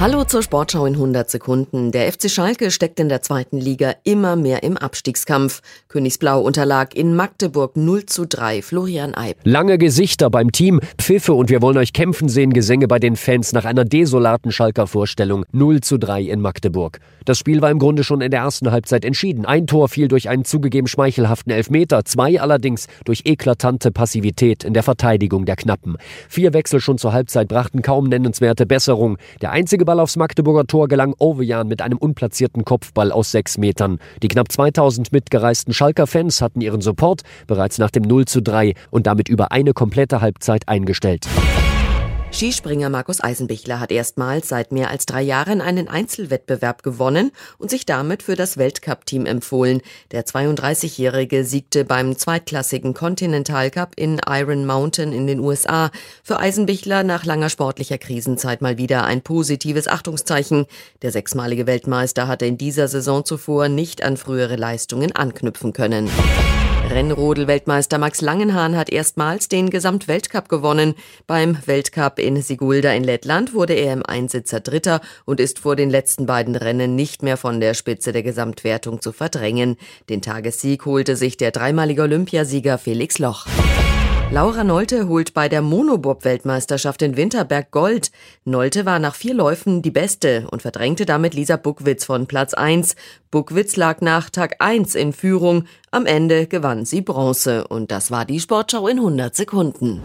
Hallo zur Sportschau in 100 Sekunden. Der FC Schalke steckt in der zweiten Liga immer mehr im Abstiegskampf. Königsblau unterlag in Magdeburg 0 zu 3. Florian Eib. Lange Gesichter beim Team, Pfiffe und wir wollen euch kämpfen sehen, Gesänge bei den Fans nach einer desolaten Schalker Vorstellung. 0 zu 3 in Magdeburg. Das Spiel war im Grunde schon in der ersten Halbzeit entschieden. Ein Tor fiel durch einen zugegeben schmeichelhaften Elfmeter, zwei allerdings durch eklatante Passivität in der Verteidigung der Knappen. Vier Wechsel schon zur Halbzeit brachten kaum nennenswerte Besserung. Der einzige Ball aufs Magdeburger Tor gelang Ovejan mit einem unplatzierten Kopfball aus sechs Metern. Die knapp 2000 mitgereisten Schalker Fans hatten ihren Support bereits nach dem 0 zu 3 und damit über eine komplette Halbzeit eingestellt. Skispringer Markus Eisenbichler hat erstmals seit mehr als drei Jahren einen Einzelwettbewerb gewonnen und sich damit für das Weltcup-Team empfohlen. Der 32-Jährige siegte beim zweitklassigen Continental Cup in Iron Mountain in den USA. Für Eisenbichler nach langer sportlicher Krisenzeit mal wieder ein positives Achtungszeichen. Der sechsmalige Weltmeister hatte in dieser Saison zuvor nicht an frühere Leistungen anknüpfen können. Rennrodel-Weltmeister Max Langenhahn hat erstmals den Gesamtweltcup gewonnen. Beim Weltcup in Sigulda in Lettland wurde er im Einsitzer Dritter und ist vor den letzten beiden Rennen nicht mehr von der Spitze der Gesamtwertung zu verdrängen. Den Tagessieg holte sich der dreimalige Olympiasieger Felix Loch. Laura Nolte holt bei der Monobob-Weltmeisterschaft in Winterberg Gold. Nolte war nach vier Läufen die Beste und verdrängte damit Lisa Buckwitz von Platz 1. Buckwitz lag nach Tag 1 in Führung. Am Ende gewann sie Bronze. Und das war die Sportschau in 100 Sekunden.